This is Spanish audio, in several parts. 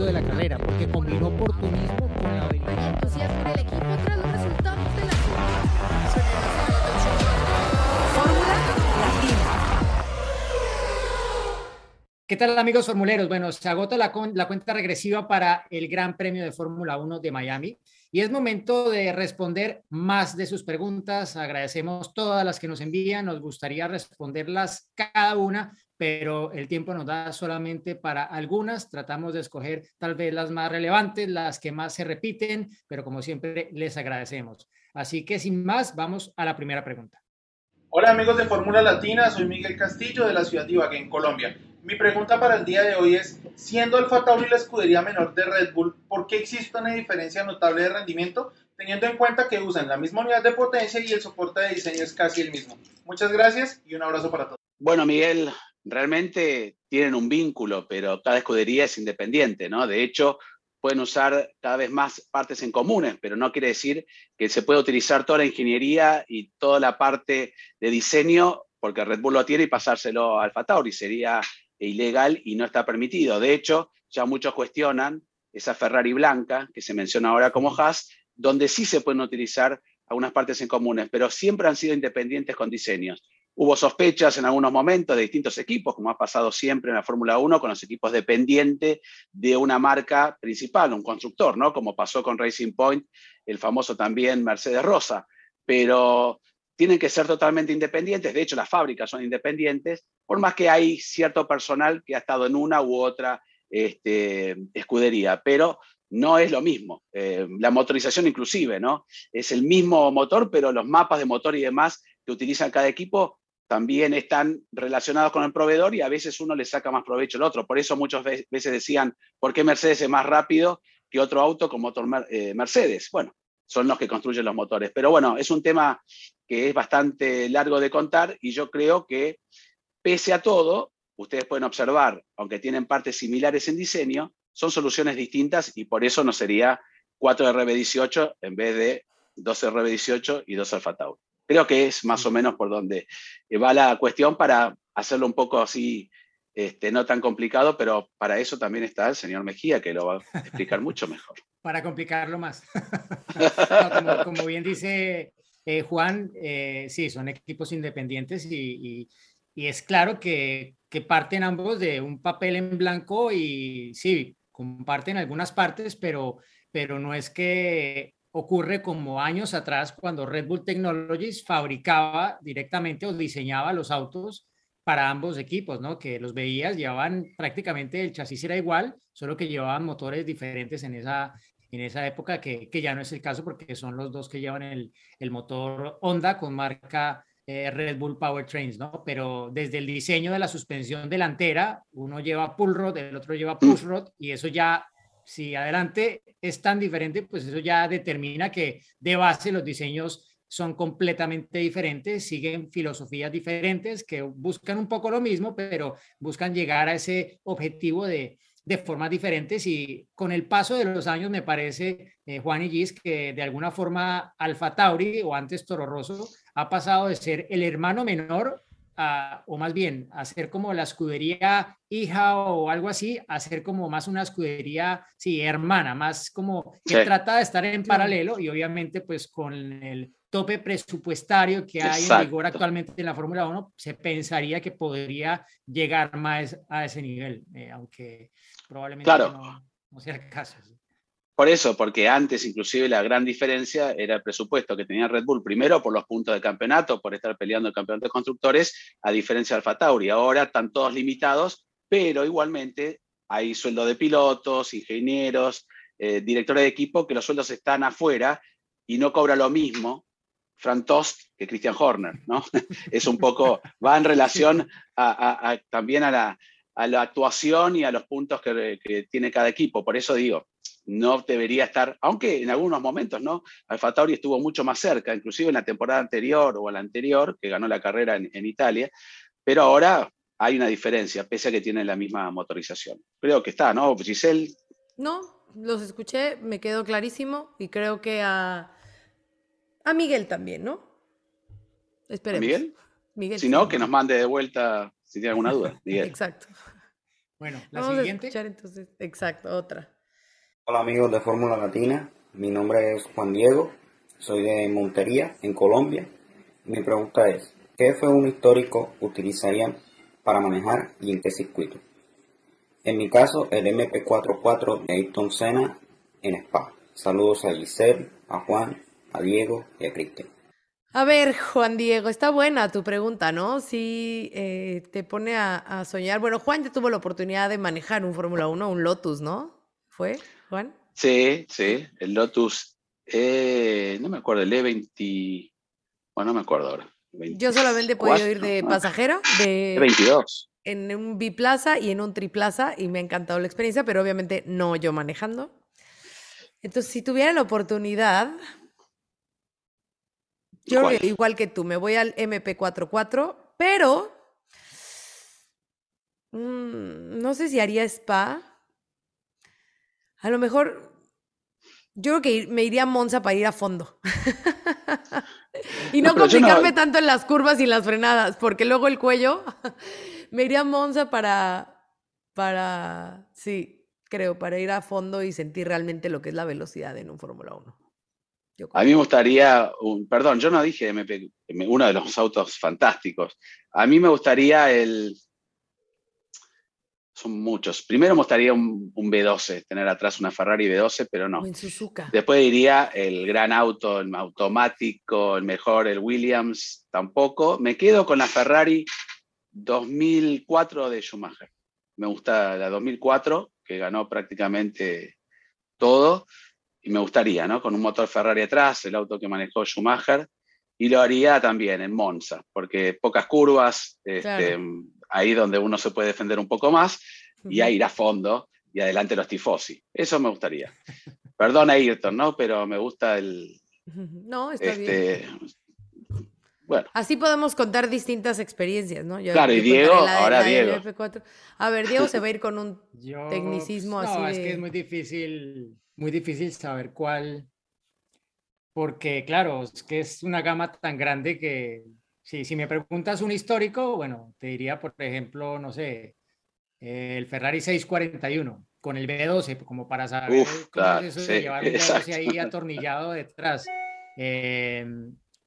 éxito de la carrera, porque combinó oportunismo con la habilidad. entusiasmo el equipo tras los resultados de la Fórmula Latina. ¿Qué tal amigos formuleros? Bueno, se agota la, la cuenta regresiva para el Gran Premio de Fórmula 1 de Miami y es momento de responder más de sus preguntas. Agradecemos todas las que nos envían, nos gustaría responderlas cada una, pero el tiempo nos da solamente para algunas. Tratamos de escoger tal vez las más relevantes, las que más se repiten, pero como siempre les agradecemos. Así que sin más, vamos a la primera pregunta. Hola amigos de Fórmula Latina, soy Miguel Castillo de la ciudad de Ibagué, en Colombia. Mi pregunta para el día de hoy es, siendo Alfa Tauri la escudería menor de Red Bull, ¿por qué existe una diferencia notable de rendimiento teniendo en cuenta que usan la misma unidad de potencia y el soporte de diseño es casi el mismo? Muchas gracias y un abrazo para todos. Bueno, Miguel, realmente tienen un vínculo, pero cada escudería es independiente, ¿no? De hecho, pueden usar cada vez más partes en comunes, pero no quiere decir que se pueda utilizar toda la ingeniería y toda la parte de diseño, porque Red Bull lo tiene y pasárselo a Alfa Tauri sería ilegal y no está permitido. De hecho, ya muchos cuestionan esa Ferrari blanca que se menciona ahora como Haas, donde sí se pueden utilizar algunas partes en comunes, pero siempre han sido independientes con diseños. Hubo sospechas en algunos momentos de distintos equipos, como ha pasado siempre en la Fórmula 1, con los equipos dependientes de una marca principal, un constructor, ¿no? Como pasó con Racing Point, el famoso también Mercedes Rosa. Pero tienen que ser totalmente independientes, de hecho las fábricas son independientes, por más que hay cierto personal que ha estado en una u otra este, escudería, pero no es lo mismo. Eh, la motorización inclusive, ¿no? Es el mismo motor, pero los mapas de motor y demás que utilizan cada equipo también están relacionados con el proveedor y a veces uno le saca más provecho al otro. Por eso muchas veces decían, ¿por qué Mercedes es más rápido que otro auto con motor eh, Mercedes? Bueno, son los que construyen los motores. Pero bueno, es un tema que es bastante largo de contar y yo creo que pese a todo, ustedes pueden observar, aunque tienen partes similares en diseño, son soluciones distintas y por eso no sería 4RB18 en vez de 12RB18 y 2 Alfa Tauri. Creo que es más o menos por donde va la cuestión para hacerlo un poco así, este, no tan complicado, pero para eso también está el señor Mejía, que lo va a explicar mucho mejor. Para complicarlo más. como, bien dice eh, Juan, eh, sí, son equipos independientes y, y, es claro que, que, parten ambos de un papel en blanco y sí, comparten algunas partes, pero, pero no es que ocurre como años atrás cuando Red Bull Technologies fabricaba directamente o diseñaba los autos para ambos equipos, ¿no? Que los veías, llevaban prácticamente el chasis era igual, solo que llevaban motores diferentes en esa, en esa época, que, que ya no es el caso porque son los dos que llevan el, el motor Honda con marca eh, Red Bull Powertrains, ¿no? Pero desde el diseño de la suspensión delantera, uno lleva pull rod, el otro lleva push rod, y eso ya si adelante es tan diferente, pues eso ya determina que de base los diseños son completamente diferentes, siguen filosofías diferentes que buscan un poco lo mismo, pero buscan llegar a ese objetivo de, de formas diferentes. Y con el paso de los años me parece, eh, Juan y Gis, que de alguna forma Alfa Tauri o antes Toro Rosso ha pasado de ser el hermano menor o más bien, hacer como la escudería hija o algo así, hacer como más una escudería, sí, hermana, más como que trata de estar en paralelo y obviamente pues con el tope presupuestario que hay en vigor actualmente en la Fórmula 1, se pensaría que podría llegar más a ese nivel, eh, aunque probablemente no, no, sea el caso. Por eso, porque antes inclusive la gran diferencia era el presupuesto que tenía Red Bull, primero por los puntos de campeonato, por estar peleando el campeonato de constructores, a diferencia de Alfa Tauri. Ahora están todos limitados, pero igualmente hay sueldo de pilotos, ingenieros, eh, directores de equipo, que los sueldos están afuera y no cobra lo mismo Frank Tost que Christian Horner, ¿no? es un poco, va en relación también a la, actuación y a los puntos que tiene cada equipo. Por eso digo, no debería estar, aunque en algunos momentos, ¿no? Alfa Tauri estuvo mucho más cerca, inclusive en la temporada anterior o la anterior, que ganó la carrera en, Italia, pero ahora hay una diferencia, pese a que tienen la misma motorización. Creo que está, ¿no, Giselle? No, los escuché, me quedó clarísimo y creo que a, a Miguel también, ¿no? Esperemos. ¿Miguel? Miguel. Si no, que nos mande de vuelta si tiene alguna duda. Miguel. Exacto. Bueno, la Vamos a siguiente. escuchar entonces. Exacto, otra. Hola amigos de Fórmula Latina, mi nombre es Juan Diego, soy de Montería, en Colombia. Mi pregunta es, ¿qué F1 histórico utilizarían para manejar y en qué circuito? En mi caso, el MP44 de Ayrton Senna en Spa. Saludos a Giselle, a Juan, a Diego y a Cristian. A ver, Juan Diego, está buena tu pregunta, ¿no? Sí, eh, te pone a, a soñar. Bueno, Juan ya tuvo la oportunidad de manejar un Fórmula 1, un Lotus, ¿no? ¿Fue, Juan? Sí, sí, el Lotus, eh, no me acuerdo, el E20, bueno, no me acuerdo ahora. Yo solamente he podido ir 24, de pasajero, de, E22. en un biplaza y en un triplaza y me ha encantado la experiencia, pero obviamente no yo manejando. Entonces, si tuviera la oportunidad, yo ¿Cuál? igual que tú, me voy al MP44, pero mm, no sé si haría spa. A lo mejor, yo creo que me iría a Monza para ir a fondo. y no, complicarme tanto en las curvas y en las frenadas, porque luego el cuello, me iría a Monza para, para, sí, creo, para ir a fondo y sentir realmente lo que es la velocidad en un Fórmula 1. Yo A mí me gustaría, un, perdón, yo no dije MP, uno de los autos fantásticos. A mí me gustaría el, son muchos. Primero me gustaría un, un B12, tener atrás una Ferrari B12, pero no. En Suzuka. Después diría el gran auto, el automático, el mejor, el Williams, tampoco. Me quedo con la Ferrari 2004 de Schumacher. Me gusta la 2004, que ganó prácticamente todo, y me gustaría, ¿no? Con un motor Ferrari atrás, el auto que manejó Schumacher, y lo haría también en Monza, porque pocas curvas, este. Ahí donde uno se puede defender un poco más, y a ir a fondo y adelante los tifosi. Eso me gustaría. Perdón Ayrton, ¿no? Pero me gusta el. No, está bien. este, bueno, Así podemos contar distintas experiencias, ¿no? Yo- Claro, y Diego, ahora Diego. F4. A ver, Diego se va a ir con un... Yo, Tecnicismo pues, así no, es de- que es muy difícil, muy difícil saber cuál, porque claro, es que es una gama tan grande que si, si me preguntas un histórico, bueno, te diría, por ejemplo, no sé, eh, el Ferrari 641 con el B12, como para saber Uf, cómo claro, es eso de sí, llevar un B12 exacto. ahí atornillado detrás. Eh,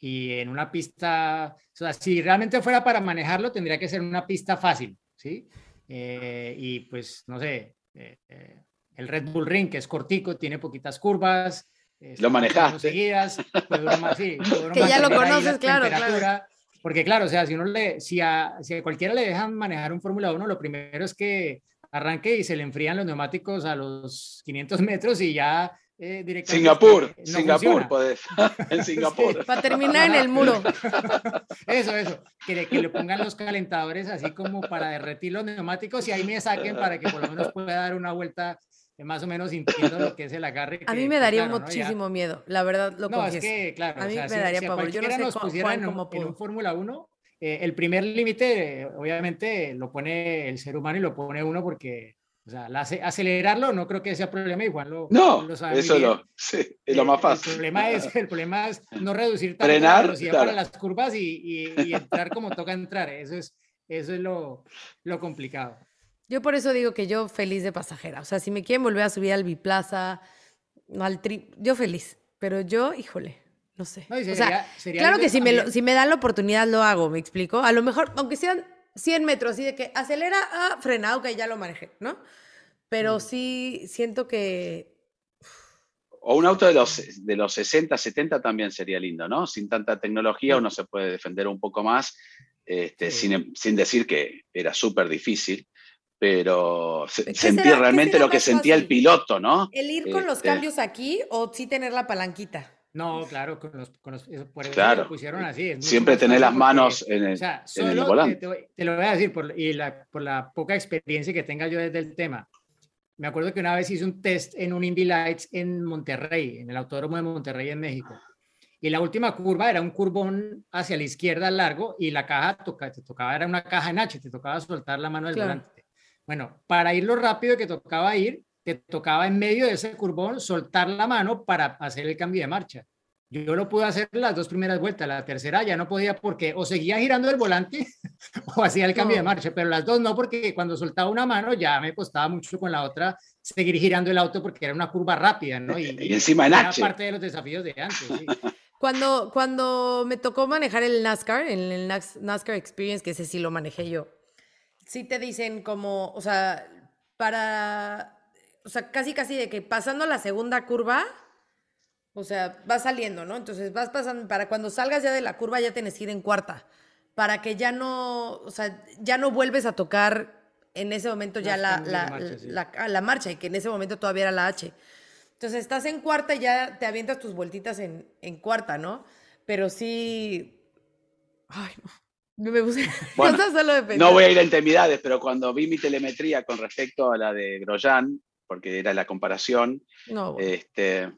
y en una pista, o sea, si realmente fuera para manejarlo, tendría que ser una pista fácil, ¿sí? Eh, y pues, no sé, eh, eh, el Red Bull Ring, que es cortico, tiene poquitas curvas. está más o menos manejaste. Seguidas, pues sí, Que ya lo conoces, claro, claro. Porque claro, o sea, si, uno le, si, a, si a cualquiera le dejan manejar un Fórmula 1, lo primero es que arranque y se le enfrían los neumáticos a los 500 metros y ya eh, directamente... Singapur, no Singapur, podés. en Singapur. Para terminar en el muro. Eso, eso. Que le, que le pongan los calentadores así como para derretir los neumáticos y ahí me saquen para que por lo menos pueda dar una vuelta más o menos sintiendo lo que es el agarre. A que- mí me que daría claro, ¿no? Muchísimo miedo, la verdad lo no, es que, claro, A o mí sea, me si- daría si a pavor. Yo no sé nos pusieran Juan en, cómo un- en un Fórmula 1, eh, el primer límite, eh, obviamente, lo pone el ser humano y lo pone uno porque, o sea, la ace- acelerarlo no creo que sea problema, igual lo, No, lo sabe eso lo, sí, es lo Eh, más fácil. El problema es, el problema es no reducir tanto Frenar, la velocidad claro. para las curvas y, y- y entrar como toca entrar. Eso es, eso es lo, lo complicado. Yo por eso digo que yo feliz de pasajera. O sea, si me quieren volver a subir al biplaza, al tri, yo feliz. Pero yo, híjole, no sé. No, y o sea, sería- sería claro que si me, lo- si me dan la oportunidad lo hago, ¿me explico? A lo mejor, aunque sean 100 metros, así de que acelera, ah, frena, ok, ya lo manejé, ¿no? Mm. Pero sí siento que O un auto de los, de los 60, 70 también sería lindo, ¿no? Sin tanta tecnología uno se puede defender un poco más, este, Sí. sin, sin decir que era súper difícil, pero se- ¿Qué sentir será- realmente lo que sentía el piloto, ¿no? el ir con los Este, cambios aquí o sí tener la palanquita. No, claro, con los, con los- por eso Claro. lo pusieron así. es Siempre tener las porque- manos en el, O sea, en el volante. te te lo voy a decir por, y la, por la poca experiencia que tenga yo desde el tema. Me acuerdo que una vez hice un test en un Indy Lights en Monterrey, en el Autódromo de Monterrey en México. Y la última curva era un curvón hacia la izquierda largo y la caja toca, te tocaba, era una caja en H, te tocaba soltar la mano del Claro. volante. Bueno, para ir lo rápido que tocaba ir, te tocaba en medio de ese curvón soltar la mano para hacer el cambio de marcha. yo lo pude hacer las dos primeras vueltas, la tercera ya no podía porque o seguía girando el volante o hacía el cambio de marcha, pero las dos no porque cuando soltaba una mano ya me costaba mucho con la otra seguir girando el auto porque era una curva rápida, ¿no? Y, encima en H. parte de los desafíos de antes, sí. Cuando, cuando me tocó manejar el NASCAR, en el NASCAR Experience, que ese sí lo manejé yo, sí te dicen como, o sea, para, o sea, casi casi de que pasando la segunda curva, o sea, vas saliendo, ¿no? Entonces vas pasando, para cuando salgas ya de la curva ya tienes que ir en cuarta, para que ya no, o sea, ya no vuelves a tocar en ese momento ya la, la, la, marcha y que en ese momento todavía era la H. Entonces estás en cuarta y ya te avientas tus vueltitas en, en cuarta, ¿no? Pero sí. Ay, no. Me puse. Bueno, no voy a ir a intimidades, pero cuando vi mi telemetría con respecto a la de Grosjean, porque era la comparación, este,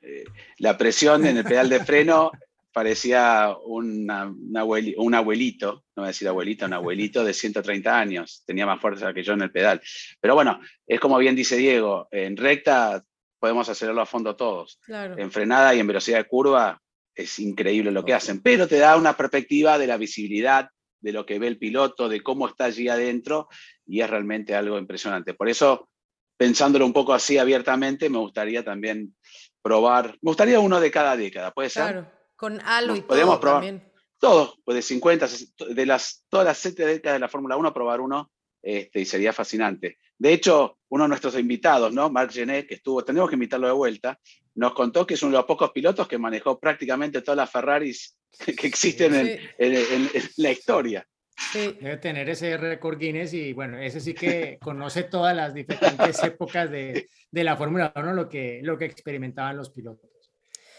eh, la presión en el pedal de freno parecía un abuelito, no voy a decir abuelita, un abuelito de 130 años, tenía más fuerza que yo en el pedal. Pero bueno, es como bien dice Diego, en recta podemos hacerlo a fondo todos. En frenada y en velocidad de curva es increíble lo que hacen, pero te da una perspectiva de la visibilidad, de lo que ve el piloto, de cómo está allí adentro, y es realmente algo impresionante. Por eso, pensándolo un poco así abiertamente, me gustaría también probar, me gustaría uno de cada década, ¿puede ser? Claro. Con halo y todo probar también. Todo, pues de 50, de las, todas las siete décadas de la Fórmula 1, probar uno este, y sería fascinante. De hecho, uno de nuestros invitados, ¿no? Marc Genet, que estuvo, tenemos que invitarlo de vuelta, nos contó que es uno de los pocos pilotos que manejó prácticamente todas las Ferraris que existen en, la historia. Debe tener ese récord Guinness y bueno, ese sí que conoce todas las diferentes épocas de, de la Fórmula 1, lo que, lo que experimentaban los pilotos.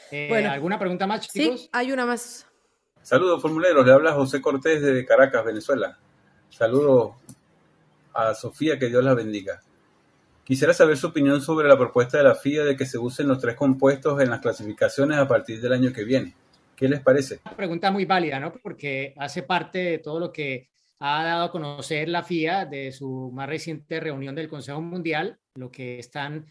Eh, bueno, ¿Alguna pregunta más, chicos? Sí, hay una más. Saludos, formuleros. Le habla José Cortés de Caracas, Venezuela. Saludos a Sofía, que Dios la bendiga. Quisiera saber su opinión sobre la propuesta de la FIA de que se usen los tres compuestos en las clasificaciones a partir del año que viene. ¿Qué les parece? Una pregunta muy válida, ¿no? Porque hace parte de todo lo que ha dado a conocer la FIA de su más reciente reunión del Consejo Mundial, lo que están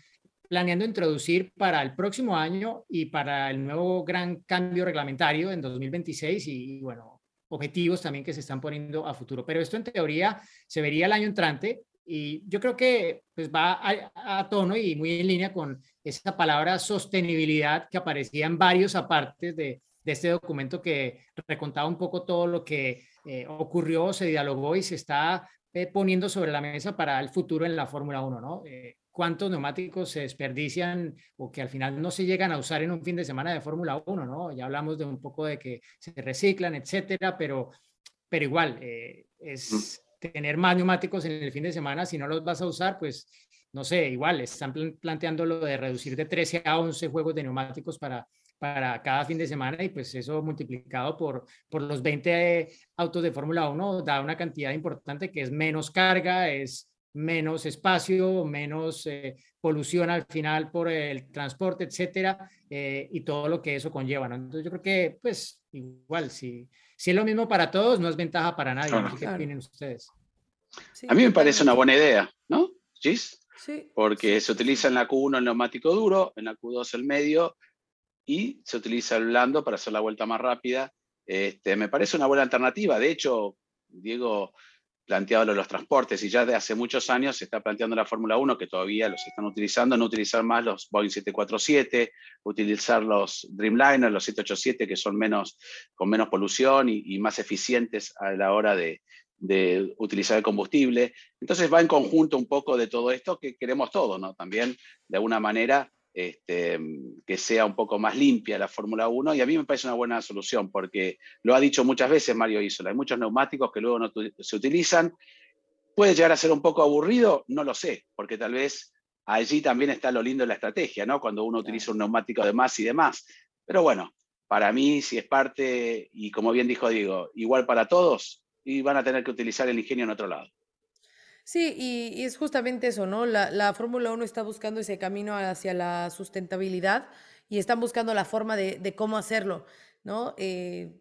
planeando introducir para el próximo año y para el nuevo gran cambio reglamentario en 2026 y, bueno, objetivos también que se están poniendo a futuro. Pero esto en teoría se vería el año entrante y yo creo que pues va a, tono y muy en línea con esa palabra sostenibilidad que aparecía en varios apartes de, de este documento que recontaba un poco todo lo que eh, ocurrió, se dialogó y se está eh, poniendo sobre la mesa para el futuro en la Fórmula 1, ¿no? Eh, cuántos neumáticos se desperdician o que al final no se llegan a usar en un fin de semana de Fórmula 1, ¿no? Ya hablamos de un poco de que se reciclan, etcétera, pero, pero igual, eh, es tener más neumáticos en el fin de semana, si no los vas a usar, pues no sé, igual, están planteando lo de reducir de 13 a 11 juegos de neumáticos para, para cada fin de semana y pues eso multiplicado por, por los 20 autos de Fórmula 1 da una cantidad importante que es menos carga, es menos espacio, menos eh, polución al final por el transporte, etcétera, eh, y todo lo que eso conlleva. Entonces yo creo que, pues, igual, si, si es lo mismo para todos, no es ventaja para nadie. ¿Qué opinan ustedes? a mí me parece una buena idea, ¿no, Gis? Sí. Porque se utiliza en la Q1 el neumático duro, en la Q2 el medio, y se utiliza el blando para hacer la vuelta más rápida. Este, me parece una buena alternativa. De hecho, Diego planteado los transportes y ya de hace muchos años se está planteando la Fórmula 1 que todavía los están utilizando, no utilizar más los Boeing 747, utilizar los Dreamliner, los 787 que son menos, con menos polución y, más eficientes a la hora de, de, utilizar el combustible. Entonces va en conjunto un poco de todo esto que queremos todos, ¿no? También de alguna manera este, que sea un poco más limpia la Fórmula 1 y a mí me parece una buena solución porque lo ha dicho muchas veces Mario Isola, hay muchos neumáticos que luego no se utilizan. ¿Puede llegar a ser un poco aburrido? No lo sé, porque tal vez allí también está lo lindo de la estrategia, ¿no? Cuando uno utiliza un neumático de más y demás. Pero bueno, para mí, si es parte, y como bien dijo Diego, igual para todos, y van a tener que utilizar el ingenio en otro lado. Sí, y, es justamente eso, ¿no? La, Fórmula 1 está buscando ese camino hacia la sustentabilidad y están buscando la forma de, cómo hacerlo, ¿no? Eh,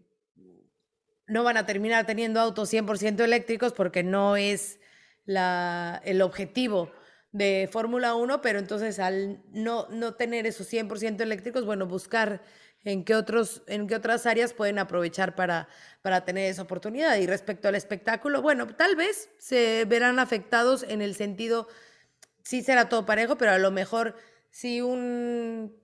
no van a terminar teniendo autos 100% eléctricos porque no es la, el objetivo de Fórmula 1, pero entonces al no, no tener esos 100% eléctricos, bueno, buscar en qué, otros, en qué otras áreas pueden aprovechar para, para tener esa oportunidad. Y respecto al espectáculo, bueno, tal vez se verán afectados en el sentido, sí será todo parejo, pero a lo mejor si un,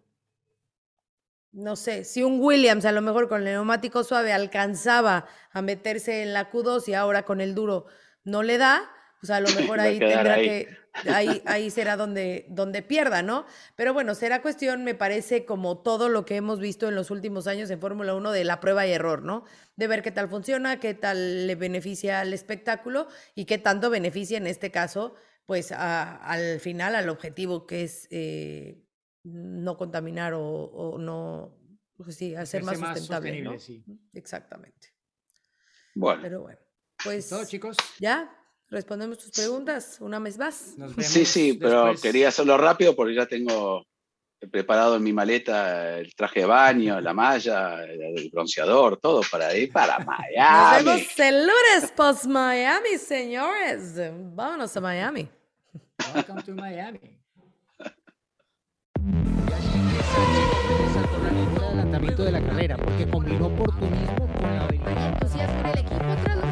no sé, si un Williams a lo mejor con el neumático suave alcanzaba a meterse en la Q2 y ahora con el duro no le da, pues a lo mejor ahí tendrá ahí. que, ahí, ahí será donde, donde pierda, ¿no? Pero bueno, será cuestión, me parece, como todo lo que hemos visto en los últimos años en Fórmula 1 de la prueba y error, ¿no? De ver qué tal funciona, qué tal le beneficia al espectáculo y qué tanto beneficia en este caso, pues a- al final al objetivo que es eh, no contaminar o, o no, pues sí, hacer más más sustentable, sí. Exactamente. Bueno, Pero bueno, pues Todo, chicos. ya respondemos tus preguntas una vez más. Nos sí, sí, pero después. quería hacerlo rápido porque ya tengo preparado en mi maleta el traje de baño, la malla, el bronceador, todo para ir para Nos Miami. vemos el lunes post Miami, señores. Vámonos a Miami. Welcome to Miami. Empieza con la lengua de adelantamiento de la carrera, porque combinó oportunismo con la habilidad. entusiasmo del equipo tras los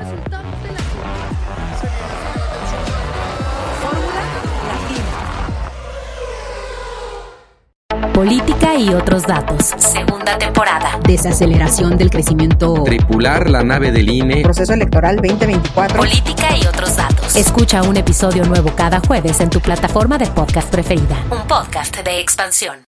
Política y otros datos. Segunda temporada. desaceleración del crecimiento, Tripular la nave del INE. proceso electoral 2024. Política y otros datos. Escucha un episodio nuevo cada jueves en tu plataforma de podcast preferida. Un podcast de expansión.